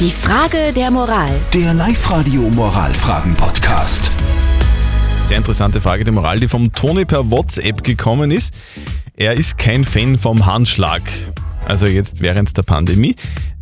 Die Frage der Moral. Der Live-Radio Moralfragen-Podcast. Sehr interessante Frage der Moral, die vom Toni per WhatsApp gekommen ist. Er ist kein Fan vom Handschlag. Also jetzt während der Pandemie.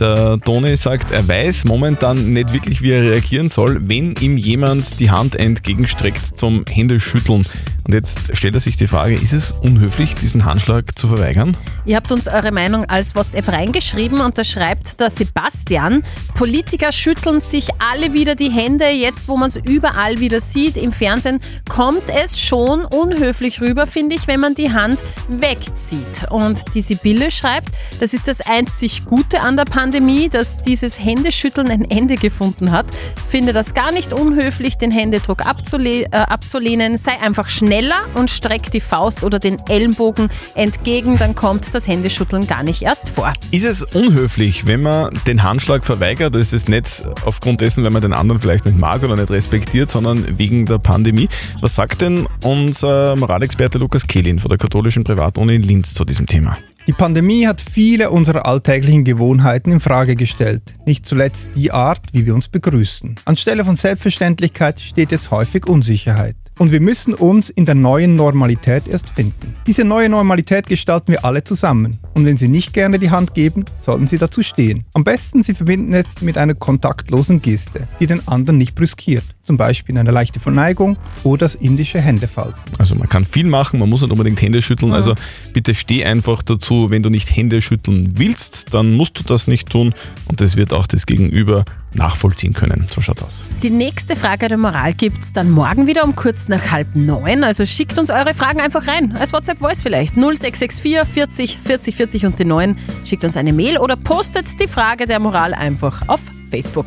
Der Toni sagt, er weiß momentan nicht wirklich, wie er reagieren soll, wenn ihm jemand die Hand entgegenstreckt zum Händeschütteln. Und jetzt stellt er sich die Frage, ist es unhöflich, diesen Handschlag zu verweigern? Ihr habt uns eure Meinung als WhatsApp reingeschrieben und da schreibt der Sebastian, Politiker schütteln sich alle wieder die Hände, jetzt wo man es überall wieder sieht im Fernsehen, kommt es schon unhöflich rüber, finde ich, wenn man die Hand wegzieht. Und die Sibylle schreibt, das ist das einzig Gute an der Pandemie, dass dieses Händeschütteln ein Ende gefunden hat. Finde das gar nicht unhöflich, den Händedruck abzule äh, abzulehnen, sei einfach schneller und streck die Faust oder den Ellenbogen entgegen, dann kommt das Händeschütteln gar nicht erst vor. Ist es unhöflich, wenn man den Handschlag verweigert? Das ist nicht aufgrund dessen, weil man den anderen vielleicht nicht mag oder nicht respektiert, sondern wegen der Pandemie. Was sagt denn unser Moralexperte Lukas Kehlin von der katholischen Privatuni in Linz zu diesem Thema? Die Pandemie hat viele unserer alltäglichen Gewohnheiten in Frage gestellt, nicht zuletzt die Art, wie wir uns begrüßen. Anstelle von Selbstverständlichkeit steht jetzt häufig Unsicherheit. Und wir müssen uns in der neuen Normalität erst finden. Diese neue Normalität gestalten wir alle zusammen. Und wenn Sie nicht gerne die Hand geben, sollten Sie dazu stehen. Am besten Sie verbinden es mit einer kontaktlosen Geste, die den anderen nicht brüskiert. Zum Beispiel eine leichte Verneigung oder das indische Händefalten. Also man kann viel machen, man muss nicht unbedingt Hände schütteln. Also bitte steh einfach dazu, wenn du nicht Hände schütteln willst, dann musst du das nicht tun und das wird auch das Gegenüber nachvollziehen können. So schaut's aus. Die nächste Frage der Moral gibt's dann morgen wieder um kurz nach halb neun. Also schickt uns eure Fragen einfach rein. Als WhatsApp-Voice vielleicht 0664 40 40 40 und die 9. Schickt uns eine Mail oder postet die Frage der Moral einfach auf Facebook.